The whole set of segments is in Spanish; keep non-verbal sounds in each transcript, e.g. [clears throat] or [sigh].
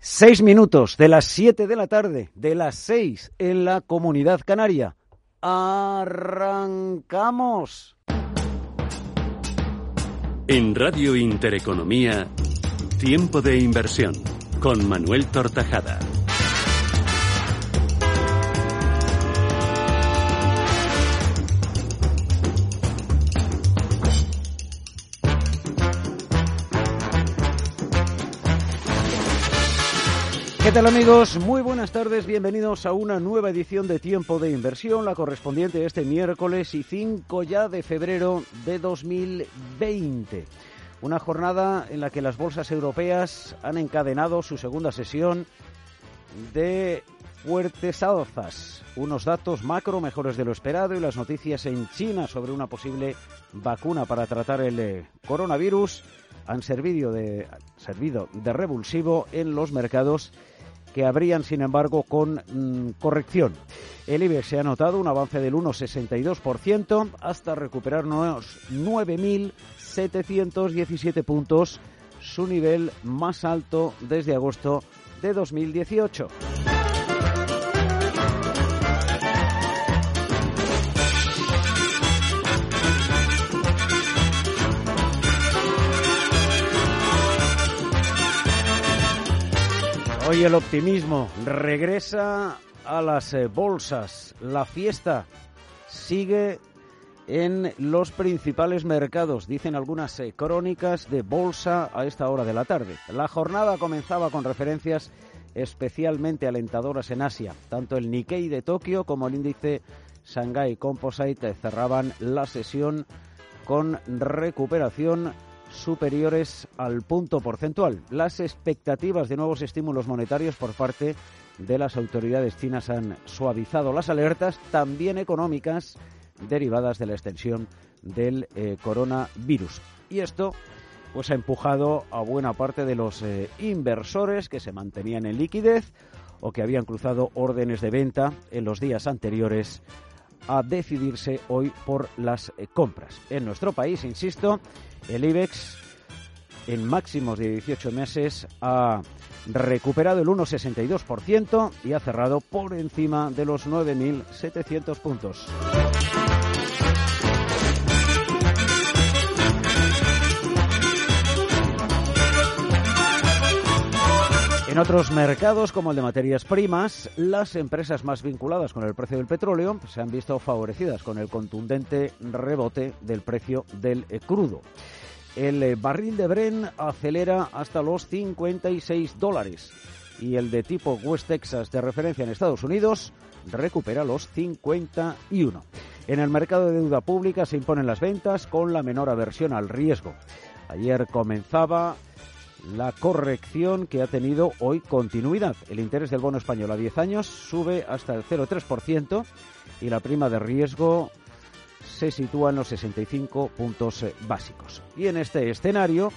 Seis minutos de las siete de la tarde, de las seis en la Comunidad Canaria. ¡Arrancamos! En Radio Intereconomía, Tiempo de Inversión, con Manuel Tortajada. ¿Qué tal amigos? Muy buenas tardes, bienvenidos a una nueva edición de Tiempo de Inversión, la correspondiente este miércoles y 5 ya de febrero de 2020. Una jornada en la que las bolsas europeas han encadenado su segunda sesión de fuertes alzas. Unos datos macro mejores de lo esperado y las noticias en China sobre una posible vacuna para tratar el eh, coronavirus han servido de, servido de revulsivo en los mercados que habrían, sin embargo, con mm, corrección. El IBEX se ha notado un avance del 1,62% hasta recuperar unos 9.717 puntos, su nivel más alto desde agosto de 2018. Hoy el optimismo regresa a las eh, bolsas. La fiesta sigue en los principales mercados, dicen algunas eh, crónicas de bolsa a esta hora de la tarde. La jornada comenzaba con referencias especialmente alentadoras en Asia. Tanto el Nikkei de Tokio como el índice Shanghai Composite cerraban la sesión con recuperación superiores al punto porcentual. Las expectativas de nuevos estímulos monetarios por parte de las autoridades chinas han suavizado las alertas, también económicas, derivadas de la extensión del eh, coronavirus. Y esto pues ha empujado a buena parte de los eh, inversores que se mantenían en liquidez o que habían cruzado órdenes de venta en los días anteriores a decidirse hoy por las eh, compras. En nuestro país, insisto, el IBEX en máximos de 18 meses ha recuperado el 1,62% y ha cerrado por encima de los 9.700 puntos. En otros mercados, como el de materias primas, las empresas más vinculadas con el precio del petróleo se han visto favorecidas con el contundente rebote del precio del eh, crudo. El eh, barril de Bren acelera hasta los 56 dólares y el de tipo West Texas de referencia en Estados Unidos recupera los 51. En el mercado de deuda pública se imponen las ventas con la menor aversión al riesgo. Ayer comenzaba la corrección que ha tenido hoy continuidad. El interés del bono español a 10 años sube hasta el 0,3% y la prima de riesgo se sitúa en los 65 puntos eh, básicos. Y en este escenario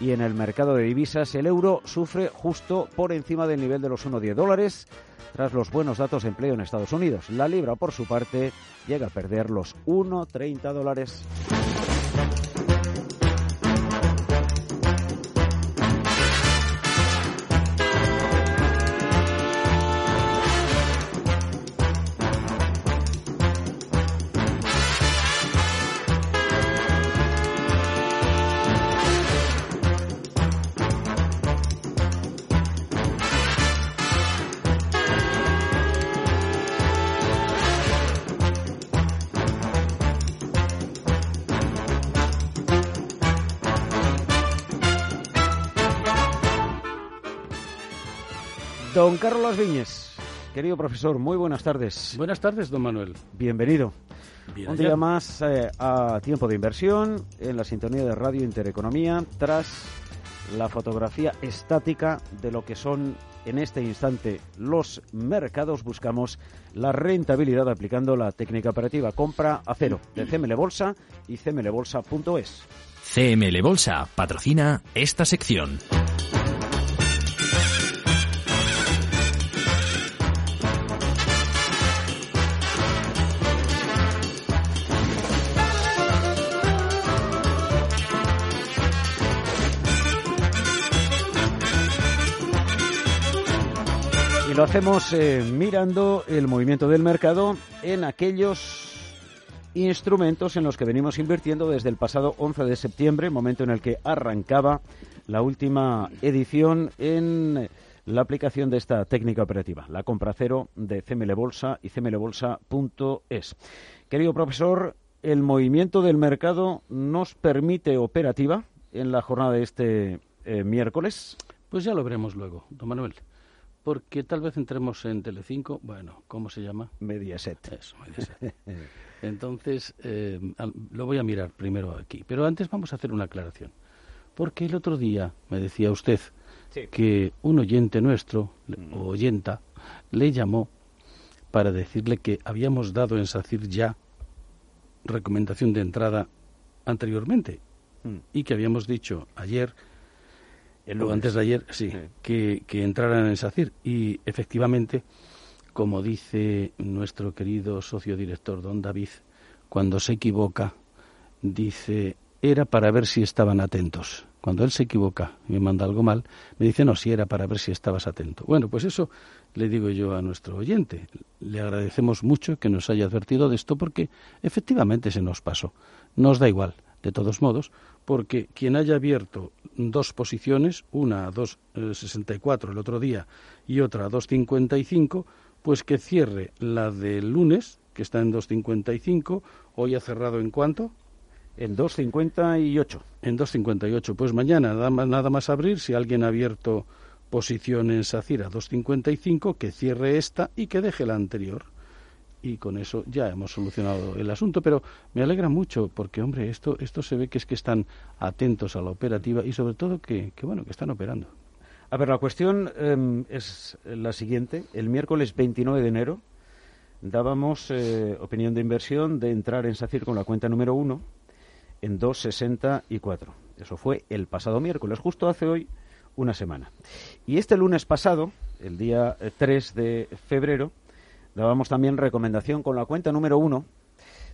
y en el mercado de divisas, el euro sufre justo por encima del nivel de los 1,10 dólares tras los buenos datos de empleo en Estados Unidos. La libra, por su parte, llega a perder los 1,30 dólares. Don Carlos Viñes, querido profesor, muy buenas tardes. Buenas tardes, don Manuel. Bienvenido. Bien Un allá. día más eh, a tiempo de inversión en la sintonía de Radio Intereconomía tras la fotografía estática de lo que son en este instante los mercados. Buscamos la rentabilidad aplicando la técnica operativa compra a cero de CML Bolsa y cmlbolsa.es. CML Bolsa patrocina esta sección. Lo hacemos eh, mirando el movimiento del mercado en aquellos instrumentos en los que venimos invirtiendo desde el pasado 11 de septiembre, momento en el que arrancaba la última edición en la aplicación de esta técnica operativa, la compra cero de CML Bolsa y cmlbolsa.es. Querido profesor, el movimiento del mercado nos permite operativa en la jornada de este eh, miércoles. Pues ya lo veremos luego, don Manuel. Porque tal vez entremos en Telecinco, bueno, ¿cómo se llama? Mediaset. Eso, Mediaset. Entonces, eh, lo voy a mirar primero aquí. Pero antes vamos a hacer una aclaración. Porque el otro día me decía usted Sí. que un oyente nuestro, o oyenta, le llamó para decirle que habíamos dado en SACIR ya recomendación de entrada anteriormente Mm. y que habíamos dicho ayer El lunes. antes de ayer, sí, Sí. Que, que entraran en SACIR. Y efectivamente, como dice nuestro querido socio director, don David, cuando se equivoca, dice, era para ver si estaban atentos. Cuando él se equivoca y me manda algo mal, me dice, no, si era para ver si estabas atento. Bueno, pues eso le digo yo a nuestro oyente. Le agradecemos mucho que nos haya advertido de esto porque efectivamente se nos pasó. Nos da igual, de todos modos, porque quien haya abierto dos posiciones, una a 2,64 el otro día y otra a 2,55, pues que cierre la del lunes, que está en 2,55, hoy ha cerrado en cuánto? En 2.58. En 2,58. Pues mañana nada más, nada más abrir, si alguien ha abierto posición en SACIR a 2,55, que cierre esta y que deje la anterior. Y con eso ya hemos solucionado el asunto, pero me alegra mucho porque, hombre, esto, esto se ve que es que están atentos a la operativa y sobre todo que, que bueno, que están operando. A ver, la cuestión em, es la siguiente. El miércoles 29 de enero dábamos eh, opinión de inversión de entrar en SACIR con la cuenta número 1 en 2,64. Eso fue el pasado miércoles, justo hace hoy una semana. Y este lunes pasado, el día eh, 3 de febrero, dábamos también recomendación con la cuenta número 1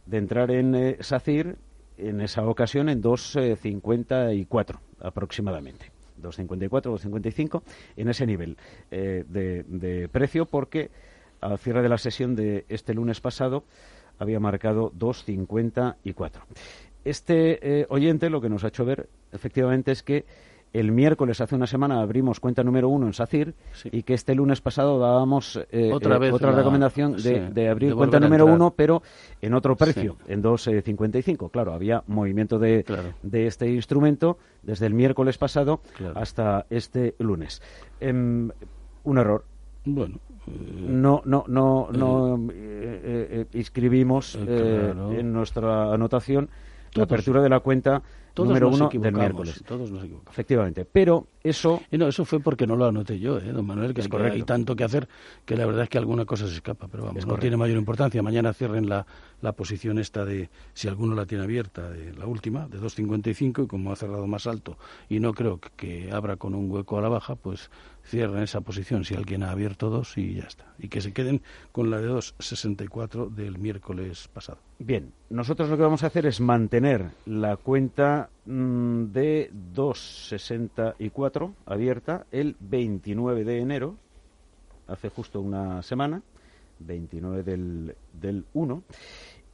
de entrar en eh, SACIR en esa ocasión en 2,54 aproximadamente. 2,54, 2,55 en ese nivel eh, de, de precio porque al cierre de la sesión de este lunes pasado había marcado 2,54. Este eh, oyente lo que nos ha hecho ver efectivamente es que el miércoles hace una semana abrimos cuenta número uno en SACIR Sí. y que este lunes pasado dábamos eh, Otra eh, vez otra la- recomendación de, sí, de abrir de cuenta número entrar. uno pero en otro precio, Sí. en 2,55. Claro, había movimiento de, Claro. de este instrumento desde el miércoles pasado Claro. hasta este lunes. Em, un error. Bueno, eh, No, no, no, no eh, eh, eh, inscribimos Eh, eh, claro. en nuestra anotación la apertura de la cuenta todos número nos uno del miércoles. Todos nos equivocamos. Efectivamente. Pero eso Y no, eso fue porque no lo anoté yo, ¿eh, don Manuel, que Es hay- correcto. hay tanto que hacer que la verdad es que alguna cosa se escapa, pero vamos, Es no correcto. tiene mayor importancia. Mañana cierren la, la posición esta de, si alguno la tiene abierta, de la última, de 2.55, y como ha cerrado más alto y no creo que, que abra con un hueco a la baja, pues cierren esa posición si alguien ha abierto dos y ya está. Y que se queden con la de 2.64 del miércoles pasado. Bien, nosotros lo que vamos a hacer es mantener la cuenta mm, de 264 abierta el 29 de enero, hace justo una semana, 29 del, del 1,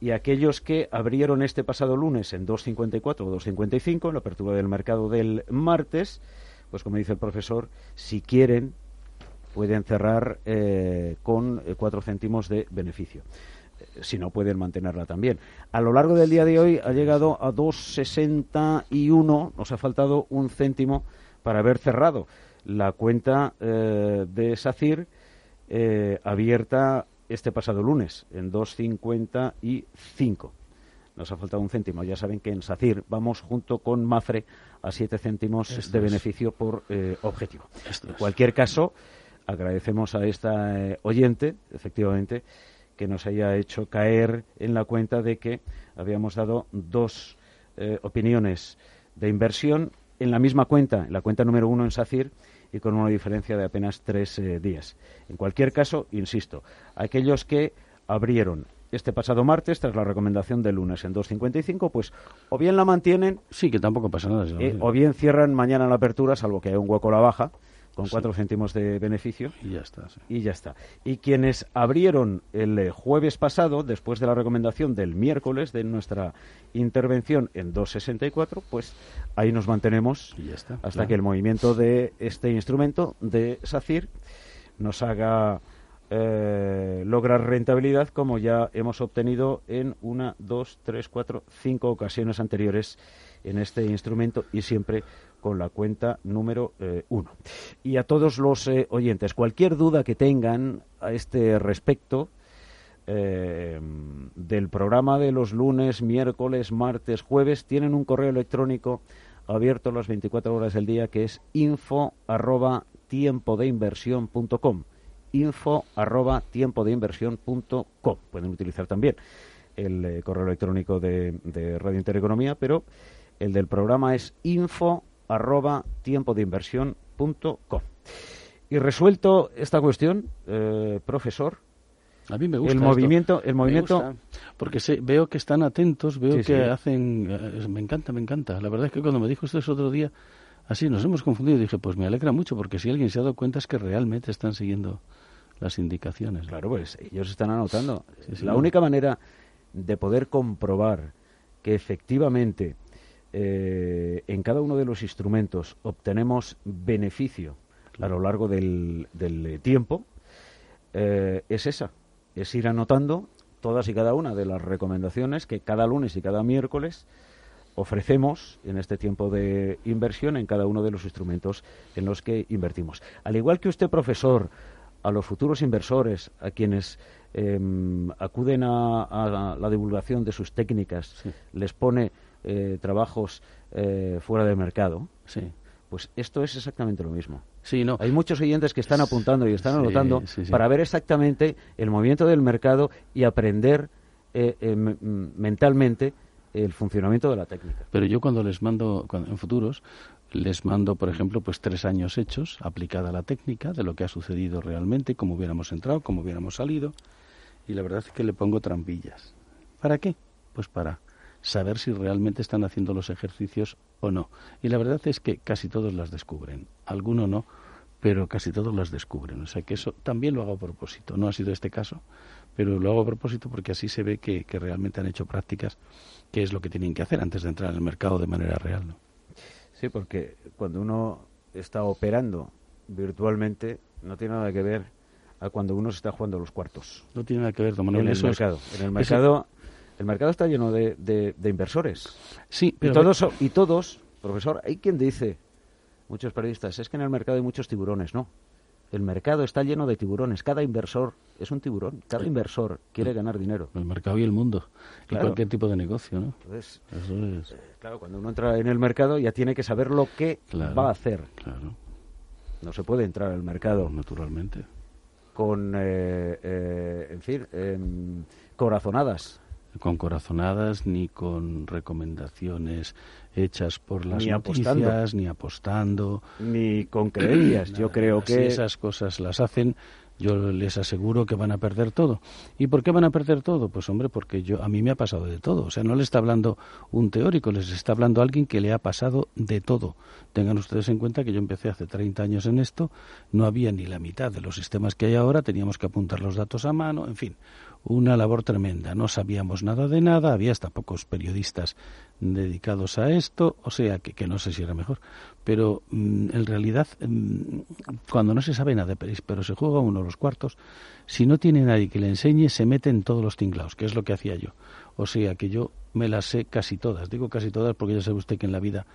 y aquellos que abrieron este pasado lunes en 254 o 255, en la apertura del mercado del martes, pues como dice el profesor, si quieren pueden cerrar eh, con eh, cuatro céntimos de beneficio si no pueden mantenerla también. A lo largo del día de hoy ha llegado a 2,61, nos ha faltado un céntimo para haber cerrado la cuenta eh, de SACIR eh, abierta este pasado lunes en 2,55. Nos ha faltado un céntimo. Ya saben que en SACIR vamos junto con MAFRE a 7 céntimos de beneficio por eh, objetivo. en cualquier caso, agradecemos a esta eh, oyente, efectivamente, que nos haya hecho caer en la cuenta de que habíamos dado dos eh, opiniones de inversión en la misma cuenta, en la cuenta número uno en SACIR, y con una diferencia de apenas tres días. En cualquier caso, insisto, aquellos que abrieron este pasado martes, tras la recomendación del lunes en 2.55, pues o bien la mantienen. Sí, que tampoco pasa nada. Eh, o bien cierran mañana la apertura, salvo que haya un hueco a la baja, con cuatro céntimos de beneficio. Y ya está. Y ya está. Y quienes abrieron el eh, jueves pasado, después de la recomendación del miércoles de nuestra intervención en 2.64, pues ahí nos mantenemos hasta que el movimiento de este instrumento de SACIR nos haga eh, lograr rentabilidad como ya hemos obtenido en una, dos, tres, cuatro, cinco ocasiones anteriores en este instrumento y siempre con la cuenta número eh, uno. Y a todos los eh, oyentes, cualquier duda que tengan a este respecto, del programa de los lunes, miércoles, martes, jueves, tienen un correo electrónico abierto las 24 horas del día que es info arroba de info arroba tiempo de inversión punto com. Pueden utilizar también el eh, correo electrónico de, Radio Intereconomía, pero el del programa es info arroba tiempo de inversión punto com. Y resuelto esta cuestión, eh, profesor, a mí me gusta. El movimiento, el movimiento. porque veo que están atentos, veo que hacen. Eh, me encanta, me encanta. La verdad es que cuando me dijo ese otro día, así nos hemos confundido. Dije, pues me alegra mucho, porque si alguien se ha dado cuenta es que realmente están siguiendo las indicaciones. Claro, pues ellos están anotando. Es La única manera de poder comprobar que efectivamente eh, en cada uno de los instrumentos obtenemos beneficio a lo largo del, del tiempo eh, es esa, es ir anotando todas y cada una de las recomendaciones que cada lunes y cada miércoles ofrecemos en este tiempo de inversión en cada uno de los instrumentos en los que invertimos. Al igual que usted, profesor, a los futuros inversores, a quienes em, acuden a, la divulgación de sus técnicas, les pone eh, trabajos eh, fuera del mercado, pues esto es exactamente lo mismo. Sí, no. Hay muchos oyentes que están apuntando y están anotando para ver exactamente el movimiento del mercado y aprender eh, mentalmente el funcionamiento de la técnica. Pero yo cuando les mando en futuros les mando, por ejemplo, pues tres años hechos, aplicada la técnica de lo que ha sucedido realmente, cómo hubiéramos entrado, cómo hubiéramos salido, y la verdad es que le pongo trampillas. ¿Para qué? Pues para saber si realmente están haciendo los ejercicios o no. Y la verdad es que casi todos las descubren. Alguno no, pero casi todos las descubren. O sea que eso también lo hago a propósito. No ha sido este caso, pero lo hago a propósito porque así se ve que, que realmente han hecho prácticas, que es lo que tienen que hacer antes de entrar en el mercado de manera real. ¿no? Sí, porque cuando uno está operando virtualmente no tiene nada que ver a cuando uno se está jugando los cuartos. No tiene nada que ver, En el mercado. En el mercado, el mercado está lleno de, de, inversores. Sí, pero... Y todos, y todos, profesor, hay quien dice, muchos periodistas, es que en el mercado hay muchos tiburones. No, el mercado está lleno de tiburones. Cada inversor es un tiburón. Cada inversor quiere ganar dinero. El mercado y el mundo. Y cualquier tipo de negocio, ¿no? Entonces, eh, claro, cuando uno entra en el mercado ya tiene que saber lo que va a hacer. Claro. No se puede entrar al mercado. Naturalmente. Con, eh, eh, en fin, em, corazonadas con corazonadas ni con recomendaciones hechas por las ni noticias, ni apostando, ni con creencias. [clears throat] Yo creo que si esas cosas las hacen, yo les aseguro que van a perder todo. ¿Y por qué van a perder todo? Pues hombre, porque yo a mí me ha pasado de todo. O sea, no le está hablando un teórico, les está hablando alguien que le ha pasado de todo. Tengan ustedes en cuenta que yo empecé hace 30 años en esto, no había ni la mitad de los sistemas que hay ahora, teníamos que apuntar los datos a mano, en fin, una labor tremenda. No sabíamos nada de nada, había hasta pocos periodistas dedicados a esto, o sea que, que no sé si era mejor. Pero mm, en realidad, mm, cuando no se sabe nada, pero se juega uno los cuartos, si no tiene nadie que le enseñe, se mete en todos los tinglados, que es lo que hacía yo. O sea que yo me las sé casi todas. Digo casi todas porque ya sabe usted que en la vida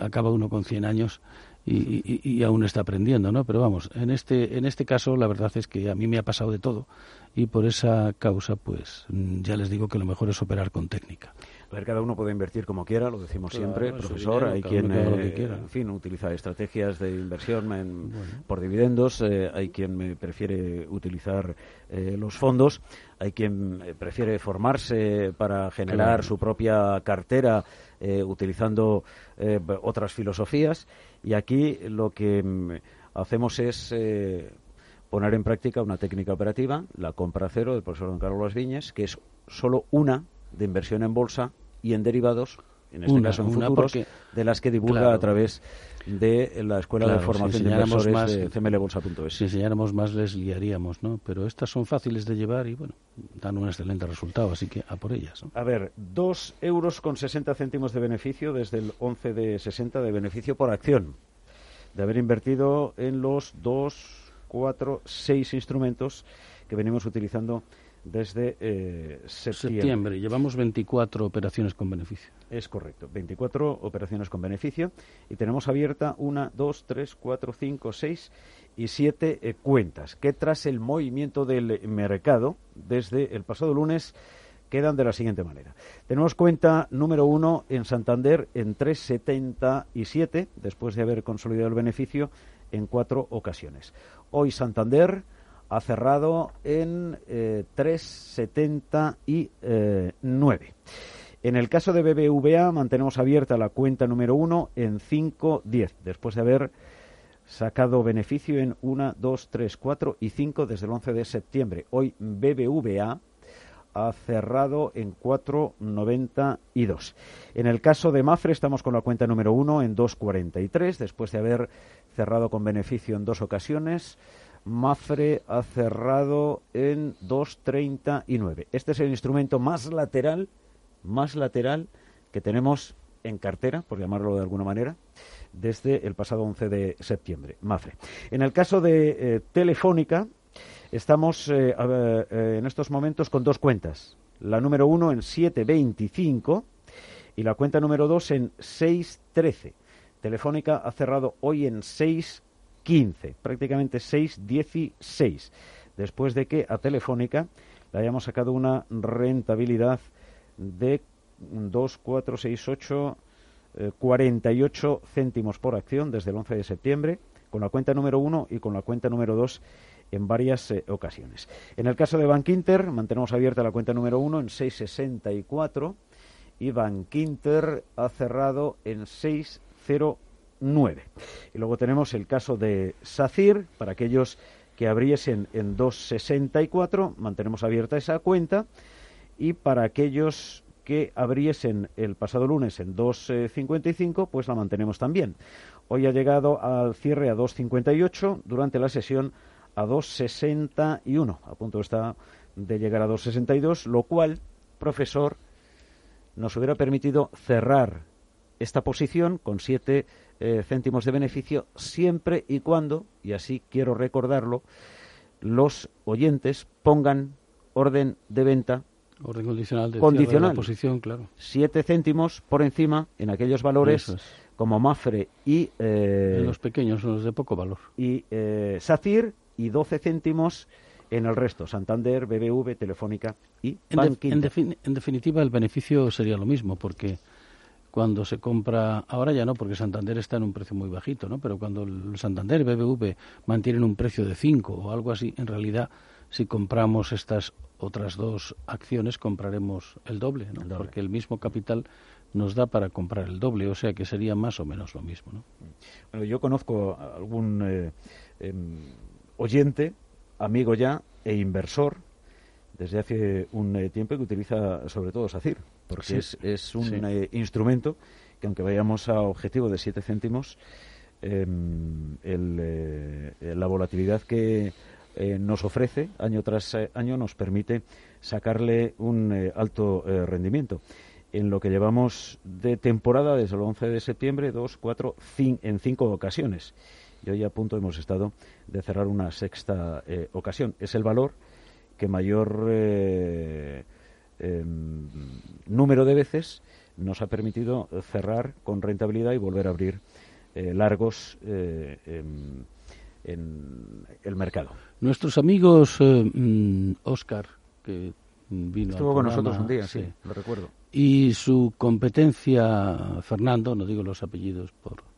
acaba uno con 100 años y, aún está aprendiendo, ¿no? Pero vamos, en este, en este caso la verdad es que a mí me ha pasado de todo y por esa causa, pues ya les digo que lo mejor es operar con técnica. A ver, cada uno puede invertir como quiera, lo decimos siempre, profesor. hay quien, eh, en fin, utiliza estrategias de inversión por dividendos, eh, hay quien prefiere utilizar eh, los fondos, hay quien prefiere formarse para generar su propia cartera utilizando otras filosofías. Y aquí lo que mm, hacemos es poner en práctica una técnica operativa, la compra cero del profesor don Carlos Viñes, que es solo una de inversión en bolsa y en derivados, en este caso en futuros, de las que divulga a través de la Escuela de Formación de Inversores más, de cmlbolsa.es. Si enseñáramos más les liaríamos, ¿no? Pero estas son fáciles de llevar y, bueno, dan un excelente resultado, así que a por ellas. A ver, dos euros con 60 céntimos de beneficio desde el 11 de 60 de beneficio por acción, de haber invertido en los dos, cuatro, seis instrumentos que venimos utilizando desde eh, septiembre. Llevamos 24 operaciones con beneficio. Es correcto, 24 operaciones con beneficio y tenemos abierta una, dos, tres, cuatro, cinco, seis y siete eh, cuentas que tras el movimiento del mercado desde el pasado lunes quedan de la siguiente manera. Tenemos cuenta número uno en Santander en 3,77 después de haber consolidado el beneficio en cuatro ocasiones. Hoy Santander ha cerrado en 3,79. Eh, en el caso de BBVA mantenemos abierta la cuenta número 1 en 5,10, después de haber sacado beneficio en 1, 2, 3, 4 y 5 desde el 11 de septiembre. Hoy BBVA ha cerrado en 4,92. En el caso de Mafre estamos con la cuenta número 1 en 2,43, después de haber cerrado con beneficio en dos ocasiones. Mafre ha cerrado en 2.39. Este es el instrumento más lateral, más lateral que tenemos en cartera, por llamarlo de alguna manera, desde el pasado 11 de septiembre. Mafre. En el caso de eh, Telefónica, estamos eh, eh, en estos momentos con dos cuentas. La número uno en 7.25 y la cuenta número dos en 6.13. Telefónica ha cerrado hoy en 6 15, prácticamente 6,16, después de que a Telefónica le hayamos sacado una rentabilidad de 2, 4, 6, 8, 48 céntimos por acción desde el 11 de septiembre, con la cuenta número 1 y con la cuenta número 2 en varias eh, ocasiones. En el caso de Bank Inter, mantenemos abierta la cuenta número 1 en 6,64 y Bank Inter ha cerrado en 6,09. 9. Y luego tenemos el caso de SACIR, para aquellos que abriesen en 2,64, mantenemos abierta esa cuenta, y para aquellos que abriesen el pasado lunes en 2,55, pues la mantenemos también. Hoy ha llegado al cierre a 2,58, durante la sesión a 2,61, a punto está de llegar a 2,62, lo cual, profesor, nos hubiera permitido cerrar esta posición con 7 eh, céntimos de beneficio siempre y cuando, y así quiero recordarlo, los oyentes pongan orden de venta Orden condicional de condicional. posición, claro. 7 céntimos por encima en aquellos valores como Mafre y... Eh, en los pequeños, los de poco valor. Y eh, SACIR y 12 céntimos en el resto, Santander, BBV, Telefónica y en, en, definitiva, el beneficio sería lo mismo, porque cuando se compra, ahora ya no, porque Santander está en un precio muy bajito, ¿no? Pero cuando el Santander y BBV mantienen un precio de 5 o algo así, en realidad, si compramos estas otras dos acciones, compraremos el doble, ¿no? Porque el mismo capital nos da para comprar el doble, o sea que sería más o menos lo mismo, ¿no? Bueno, yo conozco algún eh, em, oyente, amigo ya e inversor desde hace un eh, tiempo que utiliza sobre todo SACIR, porque es, es, un eh, instrumento que aunque vayamos a objetivo de 7 céntimos, em, eh, la volatilidad que nos ofrece año tras año nos permite sacarle un alto rendimiento. En lo que llevamos de temporada desde el 11 de septiembre, dos, cuatro, en cinco ocasiones. Y hoy a punto hemos estado de cerrar una sexta ocasión. Es el valor que mayor eh, em, número de veces nos ha permitido cerrar con rentabilidad y volver a abrir eh, largos en, el mercado. Nuestros amigos Oscar, que vino Estuvo con nosotros un día, sí, lo recuerdo. Y su competencia, Fernando, no digo los apellidos por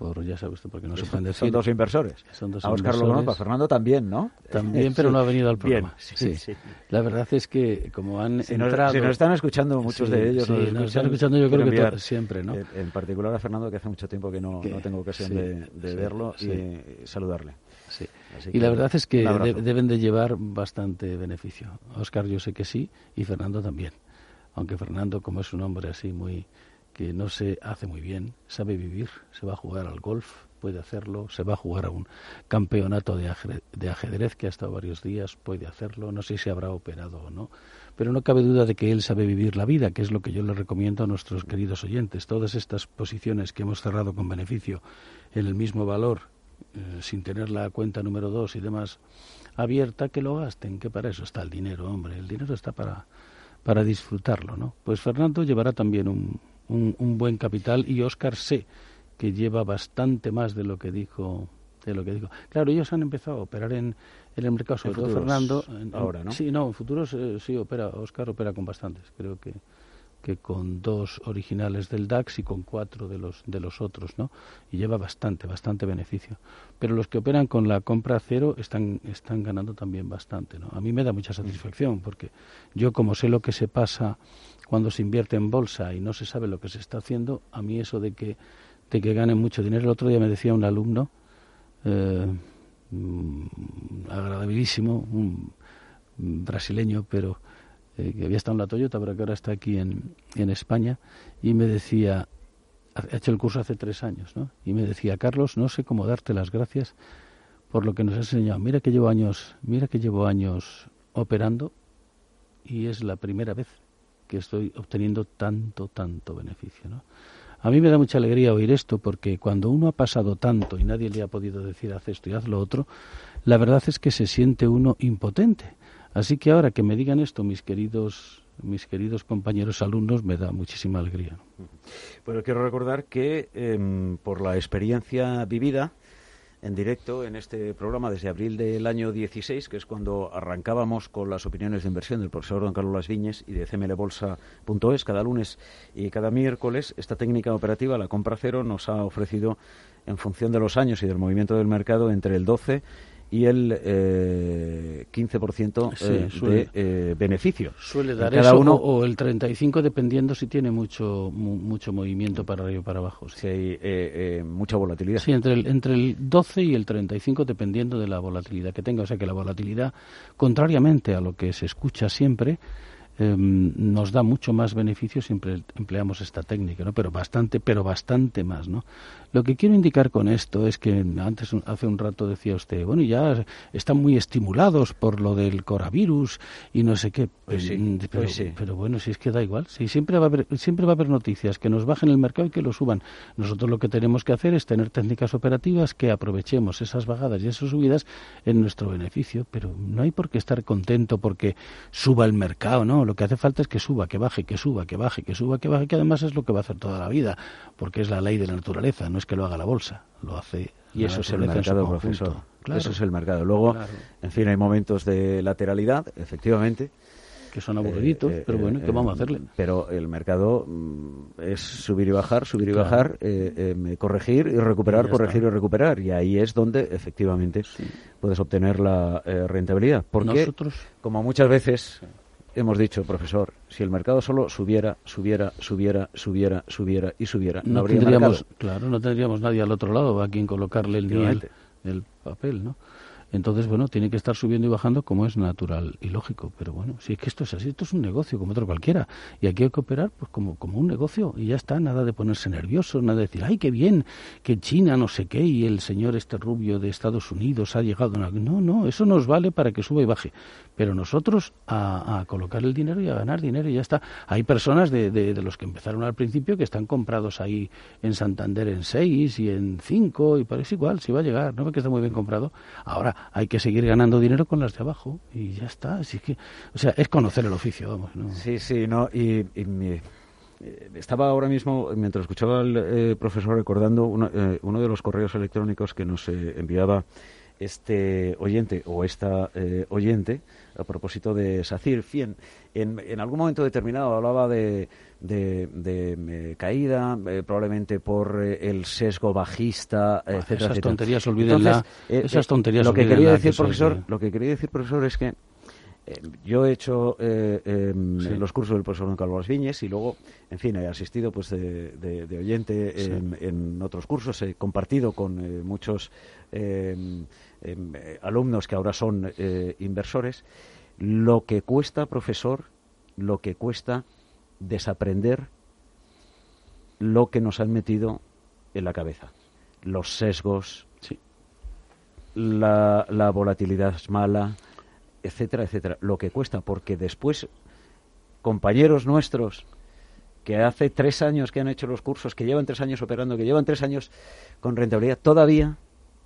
por ya sabe usted porque no se pueden decir. Son dos inversores. Son dos a Oscar lo conozco, a Fernando también, ¿no? También, pero no ha venido al programa. sí, sí, La verdad es que como han entrado... Nos, nos están escuchando muchos de ellos. Sí, nos, están escuchando yo creo que siempre, ¿no? En, particular a Fernando, que hace mucho tiempo que no, no tengo ocasión de, verlo y saludarle. Sí. y la verdad es que deben de llevar bastante beneficio. Oscar yo sé que sí y Fernando también. Aunque Fernando, como es un hombre así muy que no se hace muy bien, sabe vivir, se va a jugar al golf, puede hacerlo, se va a jugar a un campeonato de ajedrez, que ha estado varios días, puede hacerlo, no sé si habrá operado o no, pero no cabe duda de que él sabe vivir la vida, que es lo que yo le recomiendo a nuestros queridos oyentes. Todas estas posiciones que hemos cerrado con beneficio en el mismo valor, eh, sin tener la cuenta número dos y demás abierta, que lo gasten, que para eso está el dinero, hombre, el dinero está para para disfrutarlo, ¿no? Pues Fernando llevará también un, un, buen capital y Oscar sé que lleva bastante más de lo que dijo de lo que dijo. Claro, ellos han empezado a operar en, el mercado, sobre todo Fernando. ahora, ¿no? Sí, no, en futuros eh, sí opera, Oscar opera con bastantes. Creo que que con dos originales del DAX y con cuatro de los de los otros, ¿no? Y lleva bastante, bastante beneficio. Pero los que operan con la compra cero están están ganando también bastante, ¿no? A mí me da mucha satisfacción porque yo como sé lo que se pasa cuando se invierte en bolsa y no se sabe lo que se está haciendo, a mí eso de que de que ganen mucho dinero, el otro día me decía un alumno eh, mm, agradabilísimo, un brasileño, pero eh, que había estado en la Toyota, pero que ahora está aquí en, en España, y me decía, ha hecho el curso hace tres años, ¿no? Y me decía, Carlos, no sé cómo darte las gracias por lo que nos has enseñado. Mira que llevo años, mira que llevo años operando y es la primera vez que estoy obteniendo tanto, tanto beneficio, ¿no? A mí me da mucha alegría oír esto porque cuando uno ha pasado tanto y nadie le ha podido decir haz esto y haz lo otro, la verdad es que se siente uno impotente. Así que ahora que me digan esto mis queridos mis queridos compañeros alumnos me da muchísima alegría. Bueno, quiero recordar que em, por la experiencia vivida en directo en este programa desde abril del año 16, que es cuando arrancábamos con las opiniones de inversión del profesor don Carlos Las Viñes y de cmlbolsa.es cada lunes y cada miércoles, esta técnica operativa, la compra cero, nos ha ofrecido en función de los años y del movimiento del mercado entre el 12 y el eh, 15% eh, de eh, beneficio. Suele dar cada eso uno, o, el 35% dependiendo si tiene mucho mucho movimiento para arriba y para abajo. Si hay eh, mucha volatilidad. Sí, entre el, entre el 12 y el 35 dependiendo de la volatilidad que tenga. O sea que la volatilidad, contrariamente a lo que se escucha siempre, Em, nos da mucho más beneficio si empleamos esta técnica, ¿no? Pero bastante, pero bastante más, ¿no? Lo que quiero indicar con esto es que antes, hace un rato decía usted, bueno, ya están muy estimulados por lo del coronavirus y no sé qué. Pues sí, mm, pero, pues pero, bueno, si es que da igual, si siempre va a haber, siempre va a haber noticias que nos bajen el mercado y que lo suban. Nosotros lo que tenemos que hacer es tener técnicas operativas que aprovechemos esas bajadas y esas subidas en nuestro beneficio, pero no hay por qué estar contento porque suba el mercado, ¿no? Lo que hace falta es que suba, que baje, que suba, que baje, que suba, que baje, que además es lo que va a hacer toda la vida, porque es la ley de la naturaleza, no es que lo haga la bolsa, lo hace. Y eso es el mercado, profesor. Eso es el mercado. Luego, en fin, hay momentos de lateralidad, efectivamente, que son aburriditos, eh, pero bueno, ¿qué eh, vamos a hacerle? Pero el mercado mm, es subir y bajar, subir y bajar, eh, corregir y recuperar, corregir y recuperar. Y ahí es donde efectivamente puedes obtener la rentabilidad. Porque, Nosotros... como muchas veces hemos dicho, profesor, si el mercado solo subiera, subiera, subiera, subiera, subiera y subiera, no, habría tendríamos, Claro, no tendríamos nadie al otro lado a quien colocarle el, el papel, ¿no? Entonces, bueno, tiene que estar subiendo y bajando como es natural y lógico. Pero bueno, si es que esto es así, esto es un negocio como otro cualquiera. Y aquí hay que operar pues como, como un negocio y ya está, nada de ponerse nervioso, nada de decir, ay, qué bien, que China no sé qué y el señor este rubio de Estados Unidos ha llegado. No, no, eso nos vale para que suba y baje. Pero nosotros a, colocar el dinero y a ganar dinero y ya está. Hay personas de, de, de los que empezaron al principio que están comprados ahí en Santander en 6 y en 5 y parece igual, si va a llegar, ¿no? ve que muy bien comprado. Ahora, hay que seguir ganando dinero con las de abajo y ya está. Así que, o sea, es conocer el oficio, vamos. Sí, sí, no, y, eh, estaba ahora mismo, mientras escuchaba al eh, profesor, recordando uno, uno, de los correos electrónicos que nos enviaba este oyente o esta oyente a propósito de SACIR. Bien, en, en algún momento determinado hablaba de, de, caída, probablemente por el sesgo bajista, ah, etcétera. Esas tonterías, olvídenla. esas tonterías, lo que quería decir, profesor, lo que quería decir, profesor, es que eh, yo he hecho eh, em, los cursos del profesor Don Carlos Viñes y luego, en fin, he asistido pues de, oyente en, otros cursos, he compartido con eh, muchos em, em, alumnos que ahora son inversores. Lo que cuesta, profesor, lo que cuesta desaprender lo que nos han metido en la cabeza. Los sesgos, la, la volatilidad es mala, etcétera, etcétera. Lo que cuesta, porque después compañeros nuestros que hace tres años que han hecho los cursos, que llevan tres años operando, que llevan tres años con rentabilidad, todavía,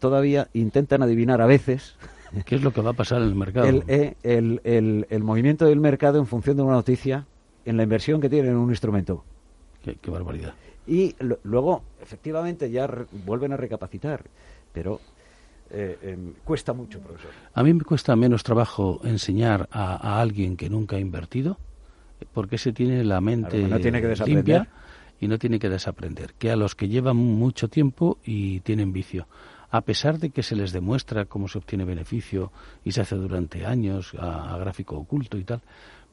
todavía intentan adivinar a veces qué es lo que va a pasar en el mercado. Eh, el, el, el, movimiento del mercado en función de una noticia, en la inversión que tienen en un instrumento. Qué, barbaridad. Y luego, efectivamente, ya vuelven a recapacitar, pero eh, em, cuesta mucho, profesor. A mí me cuesta menos trabajo enseñar a, alguien que nunca ha invertido, porque ese tiene la mente limpia y no tiene que desaprender, que a los que llevan mucho tiempo y tienen vicio. A pesar de que se les demuestra cómo se obtiene beneficio y se hace durante años a, gráfico oculto y tal,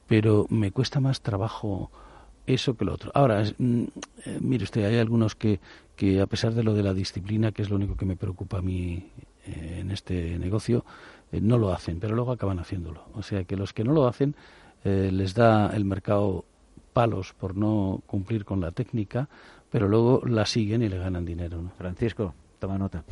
pero me cuesta más trabajo eso que lo otro. Ahora, mm, eh, mire usted, hay algunos que, que a pesar de lo de la disciplina, que es lo único que me preocupa a mí eh, en este negocio eh, no lo hacen, pero luego acaban haciéndolo. O sea que los que no lo hacen eh, les da el mercado palos por no cumplir con la técnica, pero luego la siguen y le ganan dinero. ¿no? Francisco, toma nota.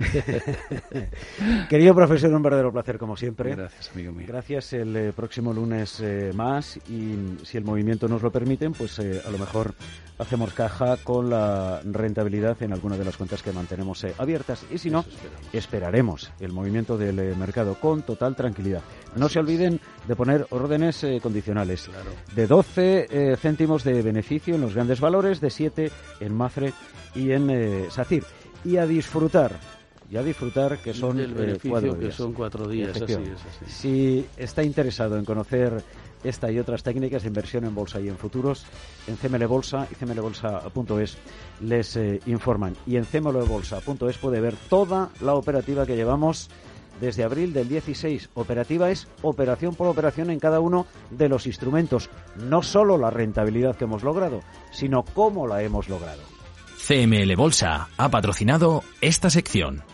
[laughs] Querido profesor, un verdadero placer como siempre. Gracias, amigo mío. Gracias el eh, próximo lunes eh, más y si el movimiento nos lo permiten, pues eh, a lo mejor hacemos caja con la rentabilidad en alguna de las cuentas que mantenemos abiertas y si no, esperaremos el movimiento del mercado con total tranquilidad. No se olviden de poner órdenes condicionales de 12 céntimos de beneficio en los grandes valores, de 7 en Mafre y en SACIR y a disfrutar. Y a disfrutar que son eh, cuatro días. que son cuatro días, así Si está interesado en conocer esta y otras técnicas de inversión en bolsa y en futuros, en CML Bolsa y cmlbolsa.es les eh, informan. Y en cmlbolsa.es puede ver toda la operativa que llevamos desde abril del 16. Operativa es operación por operación en cada uno de los instrumentos. No solo la rentabilidad que hemos logrado, sino cómo la hemos logrado. CML Bolsa ha patrocinado esta sección.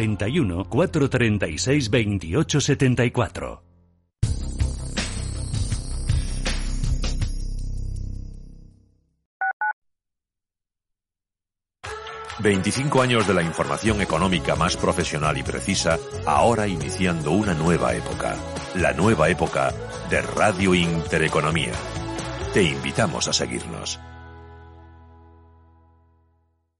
91 436 2874. Veinticinco años de la información económica más profesional y precisa, ahora iniciando una nueva época. La nueva época de Radio Intereconomía. Te invitamos a seguirnos.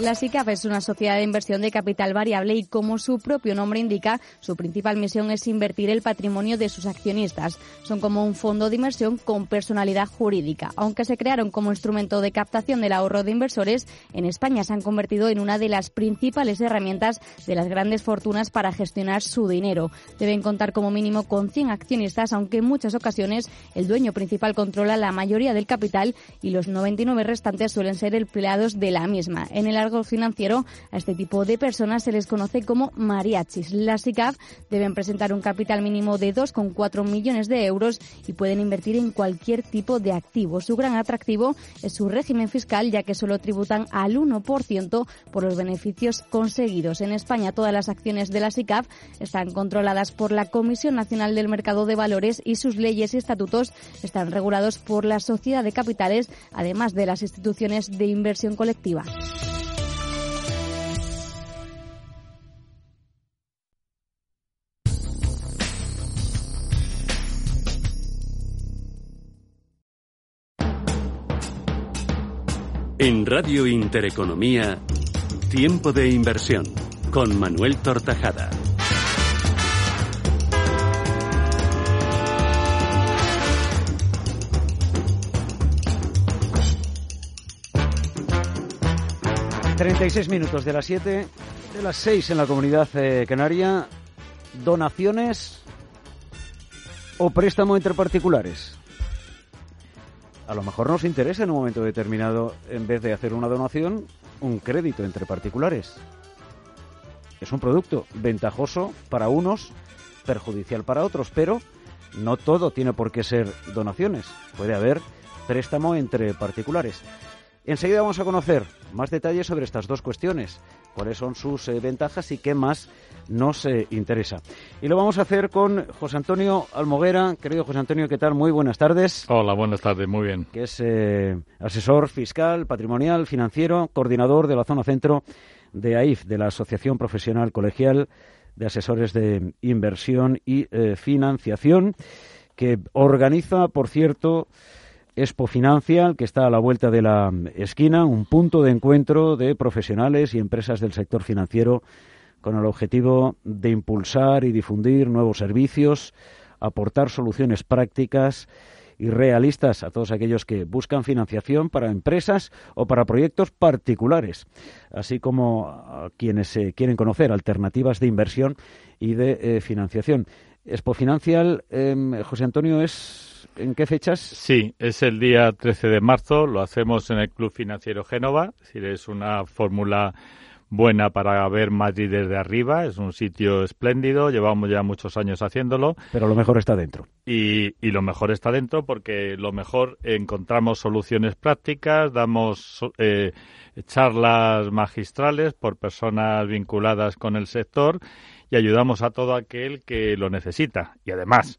La SICAF es una sociedad de inversión de capital variable y, como su propio nombre indica, su principal misión es invertir el patrimonio de sus accionistas. Son como un fondo de inversión con personalidad jurídica. Aunque se crearon como instrumento de captación del ahorro de inversores, en España se han convertido en una de las principales herramientas de las grandes fortunas para gestionar su dinero. Deben contar como mínimo con 100 accionistas, aunque en muchas ocasiones el dueño principal controla la mayoría del capital y los 99 restantes suelen ser empleados de la misma. En el financiero, a este tipo de personas se les conoce como mariachis. Las ICAF deben presentar un capital mínimo de 2,4 millones de euros y pueden invertir en cualquier tipo de activo. Su gran atractivo es su régimen fiscal, ya que solo tributan al 1% por los beneficios conseguidos. En España, todas las acciones de las ICAF están controladas por la Comisión Nacional del Mercado de Valores y sus leyes y estatutos están regulados por la Sociedad de Capitales, además de las instituciones de inversión colectiva. En Radio Intereconomía, Tiempo de Inversión, con Manuel Tortajada. ...36 minutos de las 7... ...de las 6 en la comunidad eh, canaria... ...donaciones... ...o préstamo entre particulares a lo mejor nos interesa en un momento determinado, en vez de hacer una donación, un crédito entre particulares. Es un producto ventajoso para unos, perjudicial para otros, pero no todo tiene por qué ser donaciones. Puede haber préstamo entre particulares. Enseguida vamos a conocer más detalles sobre estas dos cuestiones, cuáles son sus eh, ventajas y qué más nos eh, interesa. Y lo vamos a hacer con José Antonio Almoguera. Querido José Antonio, ¿qué tal? Muy buenas tardes. Hola, buenas tardes, muy bien. Que es eh, asesor fiscal, patrimonial, financiero, coordinador de la zona centro de AIF, de la Asociación Profesional Colegial de Asesores de Inversión y Financiación, que organiza, por cierto, Expo Financial, que está a la vuelta de la esquina, un punto de encuentro de profesionales y empresas del sector financiero con el objetivo de impulsar y difundir nuevos servicios, aportar soluciones prácticas y realistas a todos aquellos que buscan financiación para empresas o para proyectos particulares, así como a quienes quieren conocer alternativas de inversión y de eh, financiación. Expo Financial, em, José Antonio, es ¿En qué fechas? Sí, es el día 13 de marzo, lo hacemos en el Club Financiero Génova, es es una fórmula buena para ver Madrid desde arriba, es un sitio espléndido, llevamos ya muchos años haciéndolo. Pero lo mejor está dentro. Y, y lo mejor está dentro porque lo mejor encontramos soluciones prácticas, damos eh, charlas magistrales por personas vinculadas con el sector y ayudamos a todo aquel que lo necesita. Y además,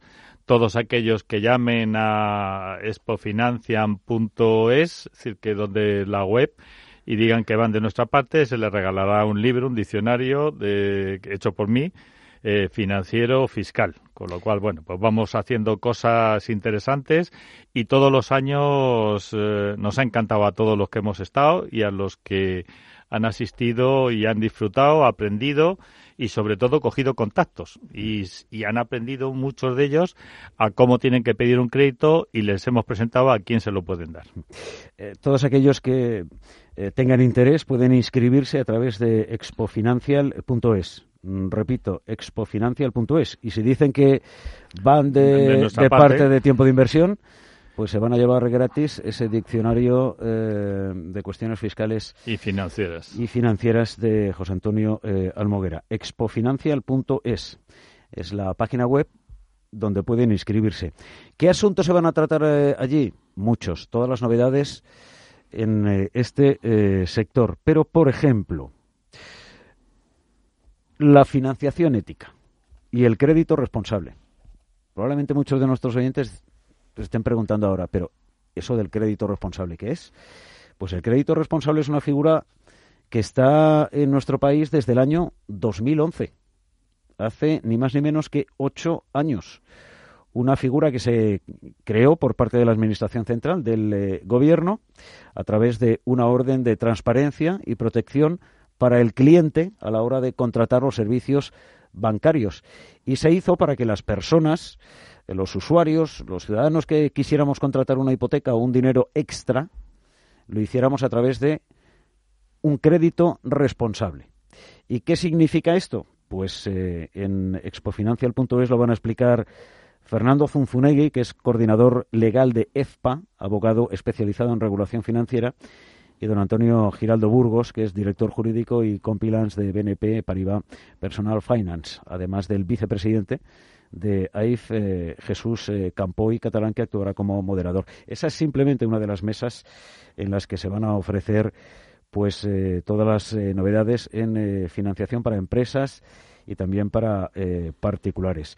todos aquellos que llamen a expofinancian.es, es decir, que donde la web, y digan que van de nuestra parte, se les regalará un libro, un diccionario de, hecho por mí, eh, financiero fiscal. Con lo cual, bueno, pues vamos haciendo cosas interesantes y todos los años eh, nos ha encantado a todos los que hemos estado y a los que han asistido y han disfrutado, aprendido y sobre todo cogido contactos y, han aprendido muchos de ellos a cómo tienen que pedir un crédito y les hemos presentado a quién se lo pueden dar. Eh, todos aquellos que eh, tengan interés pueden inscribirse a través de expofinancial.es. Mm, repito, expofinancial.es. Y si dicen que van de, parte de tiempo de inversión, pues se van a llevar gratis ese diccionario eh, de cuestiones fiscales y financieras y financieras de José Antonio eh, Almoguera. Expofinancial.es es la página web donde pueden inscribirse. ¿Qué asuntos se van a tratar eh, allí? Muchos, todas las novedades en este sector. Pero, por ejemplo, la financiación ética y el crédito responsable. Probablemente muchos de nuestros oyentes estén preguntando ahora, pero ¿eso del crédito responsable qué es? Pues el crédito responsable es una figura que está en nuestro país desde el año 2011, hace ni más ni menos que ocho años. una figura que se creó por parte de la Administración Central del eh, Gobierno a través de una orden de transparencia y protección para el cliente a la hora de contratar los servicios bancarios. Y se hizo para que las personas, los usuarios, los ciudadanos que quisiéramos contratar una hipoteca o un dinero extra, lo hiciéramos a través de un crédito responsable. ¿Y qué significa esto? Pues eh, en expofinancial.es lo van a explicar Fernando Zunzunegui, que es coordinador legal de EFPA, abogado especializado en regulación financiera, y don Antonio Giraldo Burgos, que es director jurídico y compilance de BNP Paribas Personal Finance, además del vicepresidente de AIF, eh, Jesús eh, Campoy Catalán, que actuará como moderador. Esa es simplemente una de las mesas en las que se van a ofrecer pues eh, todas las novedades en financiación para empresas y también para particulares.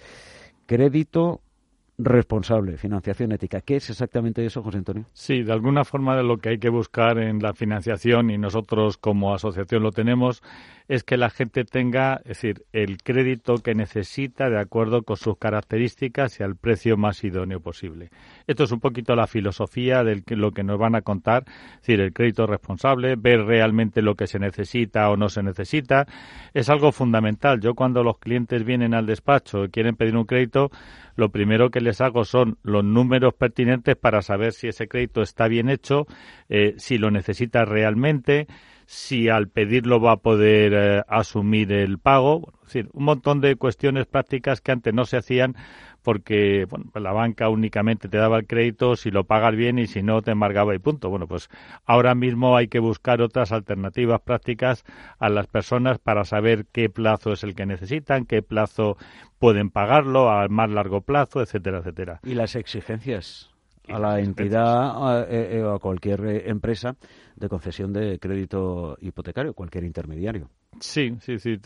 Crédito responsable, financiación ética. ¿Qué es exactamente eso, José Antonio? Sí, de alguna forma lo que hay que buscar en la financiación, y nosotros como asociación lo tenemos, es que la gente tenga, es decir, el crédito que necesita de acuerdo con sus características y al precio más idóneo posible. Esto es un poquito la filosofía de lo que nos van a contar, es decir, el crédito responsable, ver realmente lo que se necesita o no se necesita, es algo fundamental. Yo cuando los clientes vienen al despacho y quieren pedir un crédito, lo primero que les hago son los números pertinentes para saber si ese crédito está bien hecho, eh, si lo necesita realmente, si al pedirlo va a poder eh, asumir el pago, es decir, un montón de cuestiones prácticas que antes no se hacían porque bueno, pues la banca únicamente te daba el crédito si lo pagas bien y si no te embargaba y punto. Bueno, pues ahora mismo hay que buscar otras alternativas prácticas a las personas para saber qué plazo es el que necesitan, qué plazo pueden pagarlo a más largo plazo, etcétera, etcétera. Y las exigencias a la entidad eh, eh, o a cualquier eh, empresa de concesión de crédito hipotecario, cualquier intermediario. Sí, sí, sí.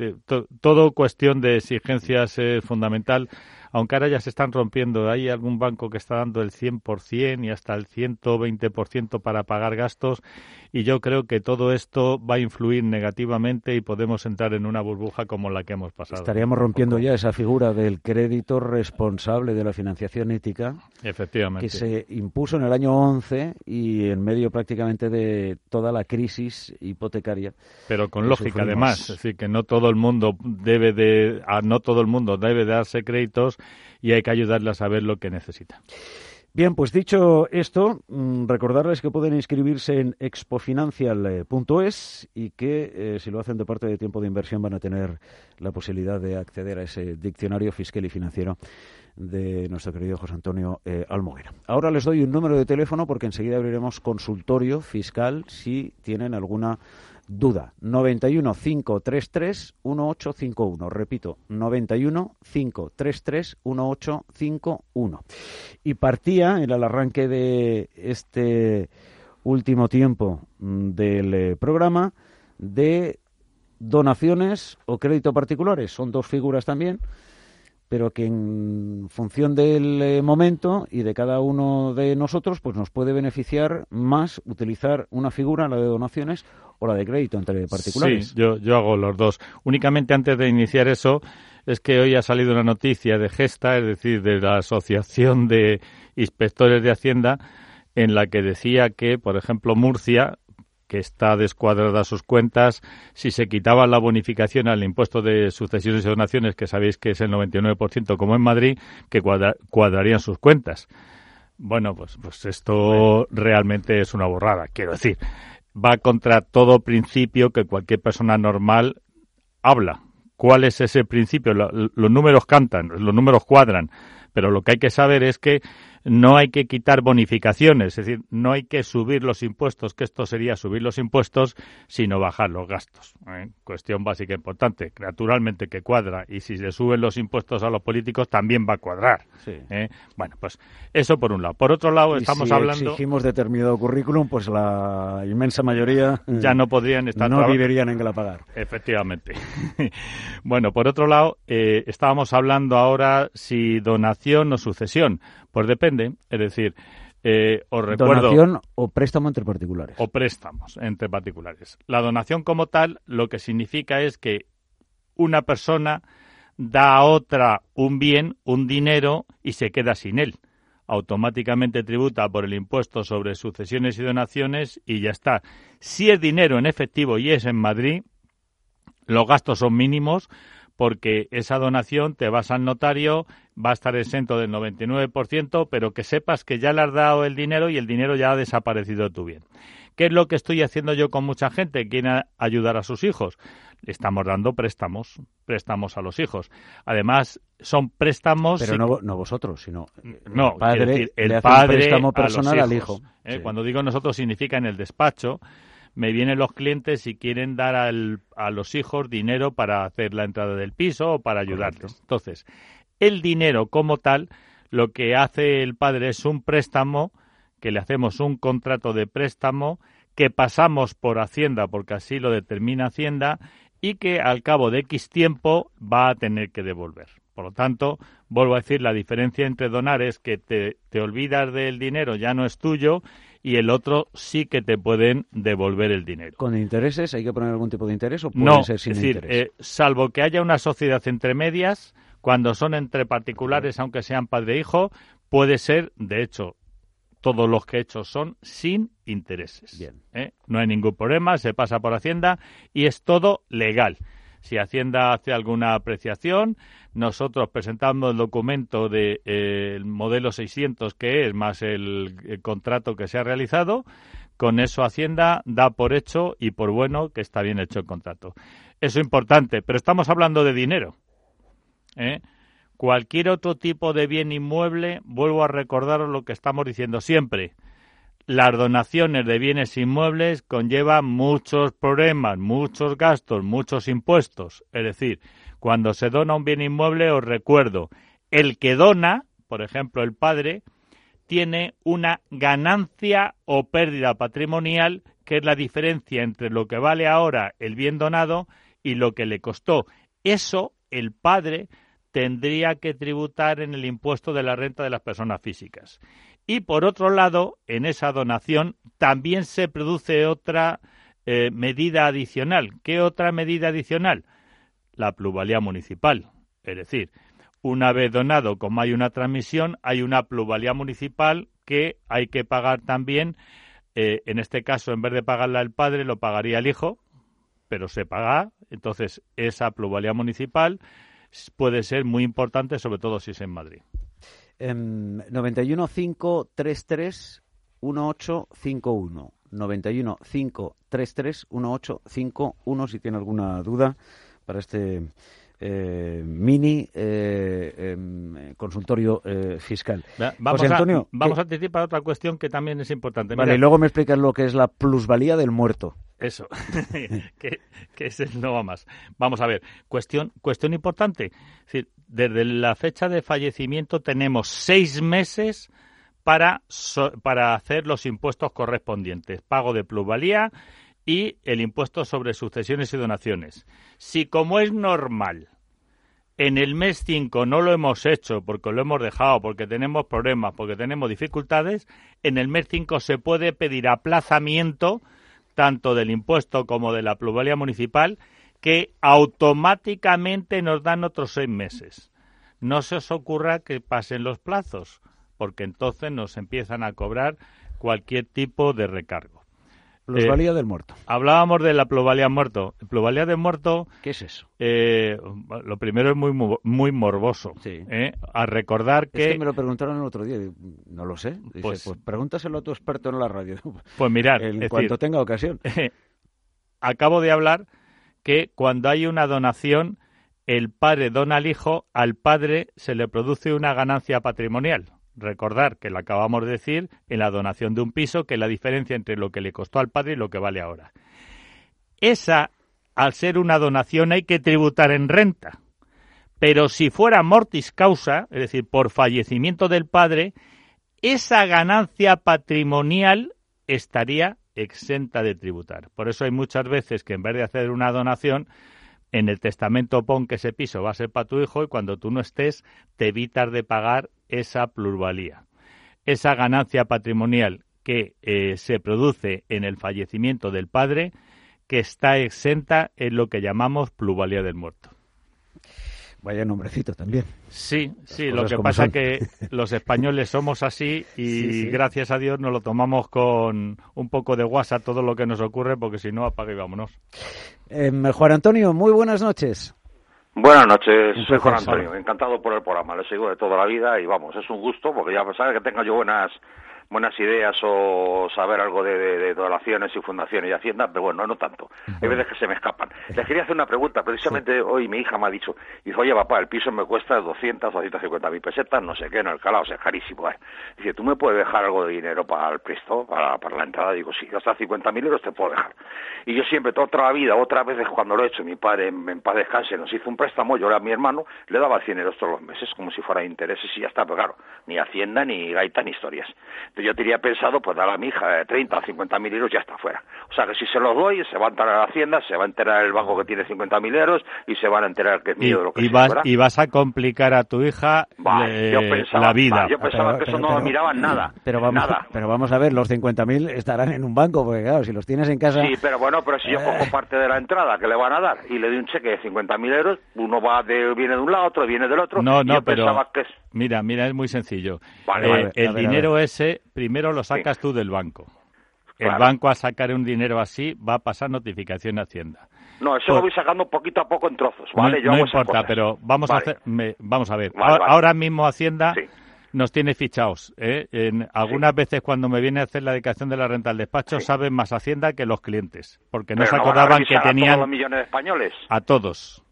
todo cuestión de exigencias es fundamental aunque ahora ya se están rompiendo. Hay algún banco que está dando el 100% y hasta el 120% para pagar gastos y yo creo que todo esto va a influir negativamente y podemos entrar en una burbuja como la que hemos pasado. Estaríamos rompiendo ya esa figura del crédito responsable de la financiación ética. Efectivamente. Que se impuso en el año 11 y en medio prácticamente de toda la crisis hipotecaria. Pero con lógica además, es decir, que no todo el mundo debe de no todo el mundo debe darse créditos y hay que ayudarle a saber lo que necesita. Bien, pues dicho esto, mm, recordarles que pueden inscribirse en expofinancial.es y que eh, si lo hacen de parte de tiempo de inversión van a tener la posibilidad de acceder a ese diccionario fiscal y financiero de nuestro querido José Antonio eh, Almoguera. Ahora les doy un número de teléfono porque enseguida abriremos consultorio fiscal si tienen alguna duda. 91 533 1851. Repito, 91 533 1851. Y partía en el arranque de este último tiempo mm, del eh, programa de donaciones o crédito particulares. Son dos figuras también pero que en función del eh, momento y de cada uno de nosotros, pues nos puede beneficiar más utilizar una figura, la de donaciones o la de crédito entre particulares. Sí, yo, yo hago los dos. Únicamente antes de iniciar eso, es que hoy ha salido una noticia de Gesta, es decir, de la Asociación de Inspectores de Hacienda, en la que decía que, por ejemplo, Murcia que está descuadrada sus cuentas, si se quitaba la bonificación al impuesto de sucesiones y donaciones, que sabéis que es el 99% como en Madrid, que cuadrarían sus cuentas. Bueno, pues, pues esto realmente es una borrada, quiero decir. Va contra todo principio que cualquier persona normal habla. ¿Cuál es ese principio? los números cantan, los números cuadran, pero lo que hay que saber es que no hay que quitar bonificaciones, es decir, no hay que subir los impuestos, que esto sería subir los impuestos, sino bajar los gastos. ¿eh? Cuestión básica e importante. Naturalmente que cuadra, y si se suben los impuestos a los políticos también va a cuadrar. ¿eh? Bueno, pues eso por un lado. Por otro lado, estamos si hablando. exigimos determinado currículum, pues la inmensa mayoría. [laughs] Ya no podrían estar. No vivirían en pagar. Efectivamente. [laughs] bueno, por otro lado, eh, estábamos hablando ahora si donación o sucesión. Pues depende, es decir, eh, os recuerdo. ¿Donación o préstamo entre particulares? O préstamos entre particulares. La donación como tal lo que significa es que una persona da a otra un bien, un dinero, y se queda sin él. Automáticamente tributa por el impuesto sobre sucesiones y donaciones y ya está. Si es dinero en efectivo y es en Madrid, los gastos son mínimos porque esa donación te vas al notario, va a estar exento del 99%, pero que sepas que ya le has dado el dinero y el dinero ya ha desaparecido de tu bien. ¿Qué es lo que estoy haciendo yo con mucha gente que quiere ayudar a sus hijos? Le estamos dando préstamos, préstamos a los hijos. Además, son préstamos... Pero no, no, vosotros, sino no, el padre, decir, el le padre préstamo a personal al hijo. ¿eh? Sí. Cuando digo nosotros significa en el despacho, me vienen los clientes y quieren dar al, a los hijos dinero para hacer la entrada del piso o para ayudarles. Entonces, el dinero como tal, lo que hace el padre es un préstamo, que le hacemos un contrato de préstamo, que pasamos por Hacienda, porque así lo determina Hacienda, y que al cabo de X tiempo va a tener que devolver. Por lo tanto, vuelvo a decir, la diferencia entre donar es que te, te olvidas del dinero, ya no es tuyo, y el otro sí que te pueden devolver el dinero. ¿Con intereses? ¿Hay que poner algún tipo de interés o puede No, ser sin es decir, interés? eh, salvo que haya una sociedad entre medias, cuando son entre particulares, aunque sean padre e hijo, puede ser, de hecho, todos los que he hecho son sin intereses. Bien. ¿eh? No hay ningún problema, se pasa por Hacienda y es todo legal. Si Hacienda hace alguna apreciación, nosotros presentamos el documento del de, eh, modelo 600 que es, más el, el contrato que se ha realizado. Con eso Hacienda da por hecho y por bueno que está bien hecho el contrato. Eso es importante, pero estamos hablando de dinero. ¿eh? Cualquier otro tipo de bien inmueble, vuelvo a recordaros lo que estamos diciendo siempre. Las donaciones de bienes inmuebles conllevan muchos problemas, muchos gastos, muchos impuestos. Es decir, cuando se dona un bien inmueble, os recuerdo, el que dona, por ejemplo, el padre, tiene una ganancia o pérdida patrimonial, que es la diferencia entre lo que vale ahora el bien donado y lo que le costó. Eso el padre tendría que tributar en el impuesto de la renta de las personas físicas. Y por otro lado, en esa donación también se produce otra eh, medida adicional. ¿Qué otra medida adicional? La plusvalía municipal. Es decir, una vez donado, como hay una transmisión, hay una plusvalía municipal que hay que pagar también. Eh, en este caso, en vez de pagarla el padre, lo pagaría el hijo, pero se paga. Entonces, esa plusvalía municipal puede ser muy importante, sobre todo si es en Madrid. Um, 91 533 1851. 91 533 1851 si tiene alguna duda para este eh, mini eh, eh, consultorio fiscal. Vamos, José Antonio, a, vamos a anticipar otra cuestión que también es importante. Vale, Mira, y luego me explicas lo que es la plusvalía del muerto. Eso, [laughs] que, que ese no va más. Vamos a ver, cuestión, cuestión importante. Es decir, desde la fecha de fallecimiento tenemos seis meses para, so- para hacer los impuestos correspondientes, pago de plusvalía y el impuesto sobre sucesiones y donaciones. Si como es normal, en el mes 5 no lo hemos hecho porque lo hemos dejado, porque tenemos problemas, porque tenemos dificultades, en el mes 5 se puede pedir aplazamiento tanto del impuesto como de la plusvalía municipal que automáticamente nos dan otros seis meses. No se os ocurra que pasen los plazos, porque entonces nos empiezan a cobrar cualquier tipo de recargo. Plusvalía Eh, del muerto. Hablábamos de la plusvalía muerto. Plusvalía de muerto, ¿Qué es eso? eh, lo primero es muy muy morboso. Sí. ¿eh? A recordar Es que, que me lo preguntaron el otro día. No lo sé. Dice, pues, Pues- pregúntaselo a tu experto en la radio. pues mirar, en cuanto decir, tenga ocasión. [laughs] acabo de hablar que cuando hay una donación, el padre dona al hijo, al padre se le produce una ganancia patrimonial. Recordar que lo acabamos de decir en la donación de un piso, que es la diferencia entre lo que le costó al padre y lo que vale ahora. Esa, al ser una donación, hay que tributar en renta. Pero si fuera mortis causa, es decir, por fallecimiento del padre, esa ganancia patrimonial estaría exenta de tributar. Por eso hay muchas veces que en vez de hacer una donación, en el testamento pon que ese piso va a ser para tu hijo y cuando tú no estés te evitas de pagar esa plusvalía. Esa ganancia patrimonial que eh, se produce en el fallecimiento del padre, que está exenta en lo que llamamos plusvalía del muerto. Vaya nombrecito también. Sí, sí, lo que pasa es que los españoles somos así [laughs] y gracias a Dios nos lo tomamos con un poco de guasa todo lo que nos ocurre porque si no apaga y vámonos. Eh, Juan Antonio, muy buenas noches. Buenas noches, soy Juan Antonio. Encantado por el programa. Le sigo de toda la vida y vamos, es un gusto porque ya sabe que tenga yo buenas buenas ideas o saber algo de, de, donaciones y fundaciones y hacienda, pero bueno, no tanto. Hay veces que se me escapan. Les quería hacer una pregunta. Precisamente hoy mi hija me ha dicho, dice, oye papá, el piso me cuesta 200 o 250 mil pesetas, no sé qué, en el calado, o sea, es carísimo. ¿eh? Dice, ¿tú me puedes dejar algo de dinero para el presto, para, para la entrada? Digo, sí, hasta 50 mil euros te puedo dejar. Y yo siempre, toda la vida, otras veces cuando lo he hecho, mi padre en, paz descanse nos hizo un préstamo, yo era mi hermano, le daba 100 euros todos los meses, como si fuera intereses y ya está, pero claro, ni hacienda, ni gaita, ni historias. Yo tenía pensado, pues dar a mi hija 30 o 50 mil euros, ya está fuera. O sea que si se los doy, se va a enterar a la hacienda, se va a enterar el banco que tiene 50 mil euros y se van a enterar que es mío y, lo que y vas, y vas a complicar a tu hija la vida. yo pensaba que eso no miraban nada. Pero vamos, nada. [laughs] pero vamos a ver, los 50 mil estarán en un banco, porque claro, si los tienes en casa... Sí, pero bueno, pero si yo cojo Eh. parte de la entrada que le van a dar y le doy un cheque de 50 mil euros, uno va de, viene de un lado, otro viene del otro. No, y no, yo pero pensaba que es... mira, mira, es muy sencillo. Vale, Eh, vale. el ver, dinero ese primero lo sacas tú del banco. El banco a sacar un dinero así va a pasar notificación a Hacienda. No, eso Pues- lo voy sacando poquito a poco en trozos, ¿vale? no yo no hago importa, pero vamos a hacer, me- vamos a ver. Ahora, ahora mismo Hacienda Sí. nos tiene fichados. ¿eh? En algunas veces cuando me viene a hacer la dedicación de la renta al despacho saben más Hacienda que los clientes, porque no se acordaban que revisar a todos tenían los millones de españoles. a todos.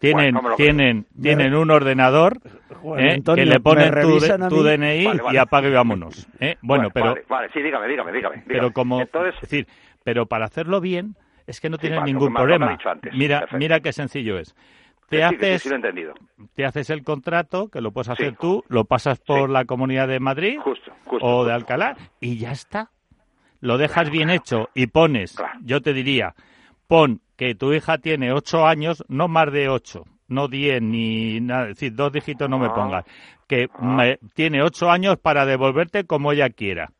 Tienen, Bueno, creo. tienen, tienen un ordenador Juan ¿eh? Antonio, que le ponen tu, tu. DNI Vale, vale. y apague y vámonos. ¿eh? Bueno, pero, Vale, vale, sí, dígame, dígame, dígame. pero como, Entonces, es decir, pero para hacerlo bien es que no Sí, tienes vale, ningún problema. antes. Mira, Perfecto. mira qué sencillo es. Te sí, haces, sí lo he entendido. te haces el contrato, que lo puedes hacer Sí. tú, lo pasas por Sí. la Comunidad de Madrid Justo, justo. o de Alcalá y ya está. Lo dejas bien hecho y pones, Claro. yo te diría, pon que tu hija tiene ocho años, no más de ocho, no diez ni nada, es decir, dos dígitos no me Ah. pongas, que Ah. me- tiene ocho años para devolverte como ella quiera.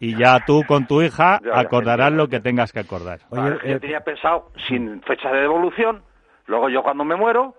Y ya tú con tu hija acordarás lo que tengas que acordar. Oye, Vale, yo tenía pensado sin fecha de devolución, luego yo cuando me muero,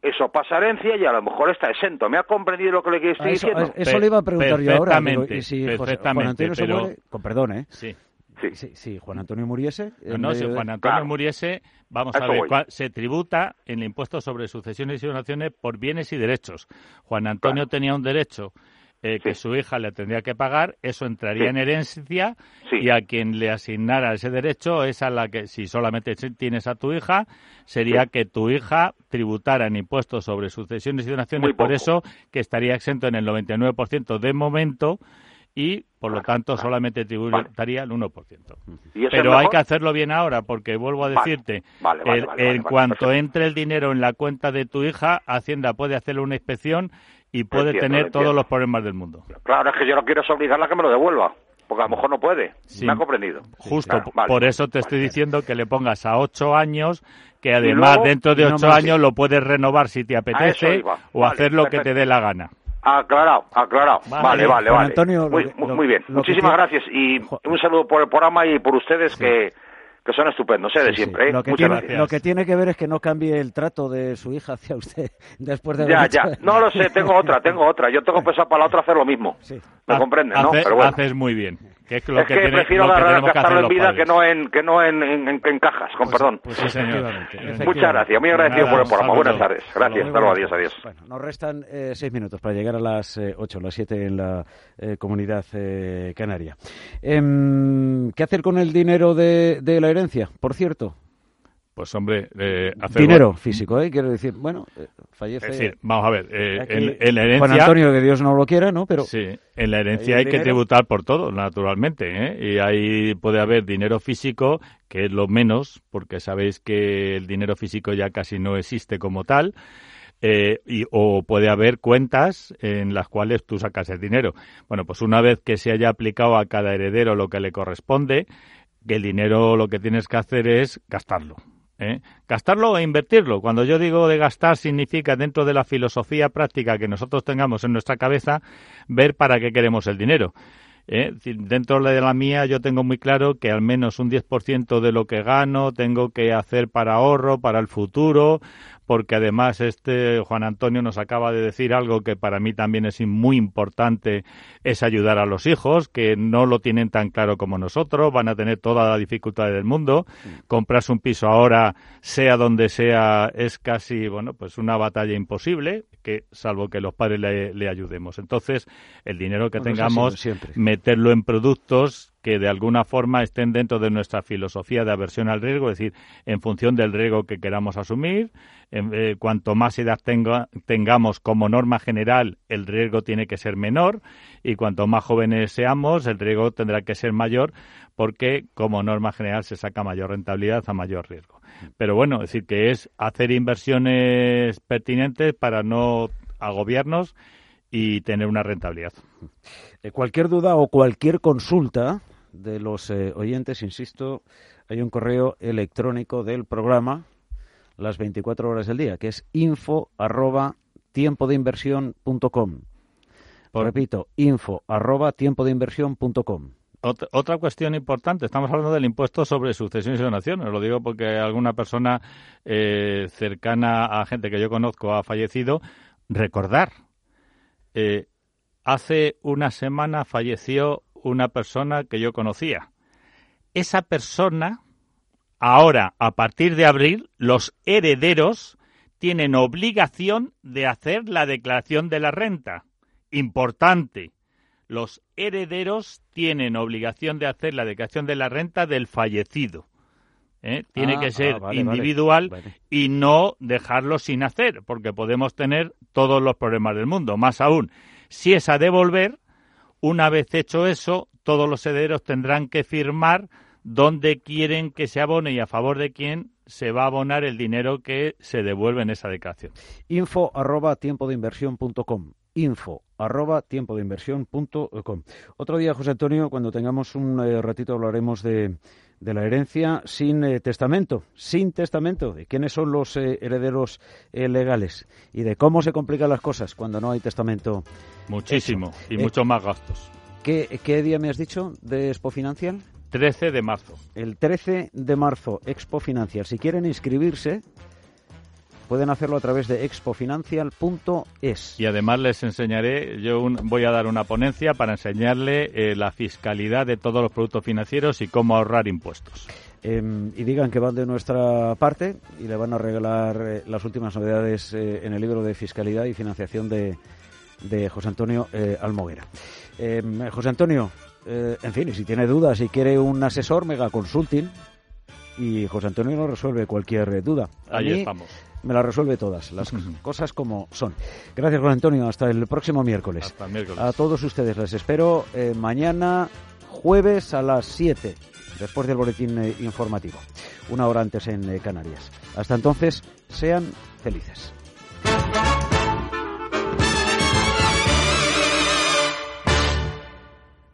eso pasa a herencia y a lo mejor está exento. ¿Me ha comprendido lo que le estoy a eso, diciendo? eso le iba a preguntar yo ahora. digo, y si José- Juan perfectamente, Antonio se pero- muere, con perdón, ¿eh? Sí. Sí. Si, si Juan Antonio muriese... No, si Juan Antonio Claro. muriese, vamos A ver, cuál- se tributa en el impuesto sobre sucesiones y donaciones por bienes y derechos. Juan Antonio Claro. tenía un derecho eh, que Sí. su hija le tendría que pagar, eso entraría Sí. en herencia Sí. y a quien le asignara ese derecho es a la que, si solamente tienes a tu hija, sería Sí. que tu hija tributara en impuestos sobre sucesiones y donaciones, por eso que estaría exento en el 99% de momento y, por lo tanto, solamente tributaría el 1%. ¿Y eso es Pero hay que hacerlo bien ahora, porque vuelvo a decirte, vale, vale, el- vale, vale, en vale, cuanto perfecto. entre el dinero en la cuenta de tu hija, Hacienda puede hacerle una inspección y puede entiendo, tener todos los problemas del mundo. Claro, es que yo no quiero obligarla a que me lo devuelva, porque a lo mejor no puede. Sí. ¿Me ha comprendido? Justo, Claro, vale. por eso te Vale. estoy diciendo que le pongas a ocho años, que además luego- dentro de no ocho años lo puedes renovar si te apetece o Vale, hacer lo que te dé la gana. Aclarado, aclarado. Vale. Vale, vale, vale. Antonio, muy, que- lo- muy bien. que Muchísimas gracias y un saludo por el programa y por ustedes que, que son estupendos, ¿eh? De Sí, sí. siempre, ¿eh? Lo, que Muchas tiene, gracias. lo que tiene que ver es que no cambie el trato de su hija hacia usted [laughs] después de Ya, haber ya. hecho- No lo sé, tengo otra, tengo otra. Yo tengo [laughs] pensado para la otra hacer lo mismo. Sí. ¿Me Ha- comprenden, no? hace- Pero bueno. Haces muy bien. Que es lo es que, que, tiene- prefiero lo tenemos que gastarlo en vida padres. que no en que no en, en, en- en cajas, con perdón. Pues Sí, señor. efectivamente, efectivamente. Muchas gracias, muy agradecido Nada, por el programa. Buenas tardes. Gracias, hasta luego, adiós, adiós. Bueno, nos restan eh, seis minutos para llegar a las eh, ocho, las siete en la eh, comunidad eh, canaria. Em, ¿Qué hacer con el dinero de, de la herencia? Por cierto, Pues hombre, eh, hacer- dinero físico, ¿eh? Quiero decir, bueno, eh, fallece. Es decir, vamos a ver, eh, aquí en, en la Juan herencia... Antonio, que Dios no lo quiera, ¿no? Pero Sí, en la herencia hay que tributar por todo, naturalmente, ¿eh? Y ahí puede haber dinero físico, que es lo menos, porque sabéis que el dinero físico ya casi no existe como tal, eh, y, o puede haber cuentas en las cuales tú sacas el dinero. Bueno, pues una vez que se haya aplicado a cada heredero lo que le corresponde, que el dinero lo que tienes que hacer es gastarlo. ¿Eh? Gastarlo e invertirlo. Cuando yo digo de gastar significa dentro de la filosofía práctica que nosotros tengamos en nuestra cabeza ver para qué queremos el dinero. ¿Eh? Dentro de la mía yo tengo muy claro que al menos un 10% de lo que gano tengo que hacer para ahorro, para el futuro, porque además este Juan Antonio nos acaba de decir algo que para mí también es muy importante, es ayudar a los hijos, que no lo tienen tan claro como nosotros, van a tener toda la dificultad del mundo. Comprarse un piso ahora, sea donde sea, es casi, bueno, pues una batalla imposible, que salvo que los padres le, ayudemos. Entonces, el dinero que tengamos, meterlo en productos que de alguna forma estén dentro de nuestra filosofía de aversión al riesgo, es decir, en función del riesgo que queramos asumir, eh, cuanto más edad tengamos como norma general, el riesgo tiene que ser menor y cuanto más jóvenes seamos, el riesgo tendrá que ser mayor porque como norma general se saca mayor rentabilidad a mayor riesgo. Pero bueno, es decir, que es hacer inversiones pertinentes para no agobiarnos y tener una rentabilidad. Eh, cualquier duda o cualquier consulta de los eh, oyentes, insisto, hay un correo electrónico del programa las 24 horas del día, que es info arroba tiempo de inversión punto com. Repito, info arroba tiempo de inversión punto com. Otra, cuestión importante, estamos hablando del impuesto sobre sucesiones y donaciones. Lo digo porque alguna persona eh, cercana a gente que yo conozco ha fallecido. Recordar, eh, hace una semana falleció una persona que yo conocía. Esa persona Ahora, a partir de abril, los herederos tienen obligación de hacer la declaración de la renta. Importante. Los herederos tienen obligación de hacer la declaración de la renta del fallecido. ¿eh? Tiene ah, que ser ah, individual y no dejarlo sin hacer, porque podemos tener todos los problemas del mundo. Más aún, si es a devolver, una vez hecho eso, todos los herederos tendrán que firmar dónde quieren que se abone y a favor de quién se va a abonar el dinero que se devuelve en esa declaración. Info arroba tiempo de inversión Info arroba tiempo de inversión Otro día, José Antonio, cuando tengamos un eh, ratito hablaremos de, de la herencia sin eh, testamento, sin testamento, de quiénes son los eh, herederos legales y de cómo se complican las cosas cuando no hay testamento. Muchísimo y muchos más gastos. ¿qué, ¿Qué día me has dicho de Expo Financial? 13 de marzo. El 13 de marzo, Expo Financial. Si quieren inscribirse, pueden hacerlo a través de expofinancial.es. Y además les enseñaré, yo voy a dar una ponencia para enseñarle eh, la fiscalidad de todos los productos financieros y cómo ahorrar impuestos. Em, y digan que van de nuestra parte y le van a regalar eh, las últimas novedades eh, en el libro de fiscalidad y financiación de, de José Antonio Almoguera. Em, José Antonio, eh, en fin, y si tiene dudas, si quiere un asesor, mega consulting. Y José Antonio nos resuelve cualquier duda. Ahí estamos. Me la resuelve todas, las cosas como son. Gracias, José Antonio. Hasta el próximo miércoles. Hasta miércoles. A todos ustedes les espero eh, mañana, jueves a las 7, después del boletín eh, informativo. Una hora antes en Canarias. Hasta entonces, sean felices.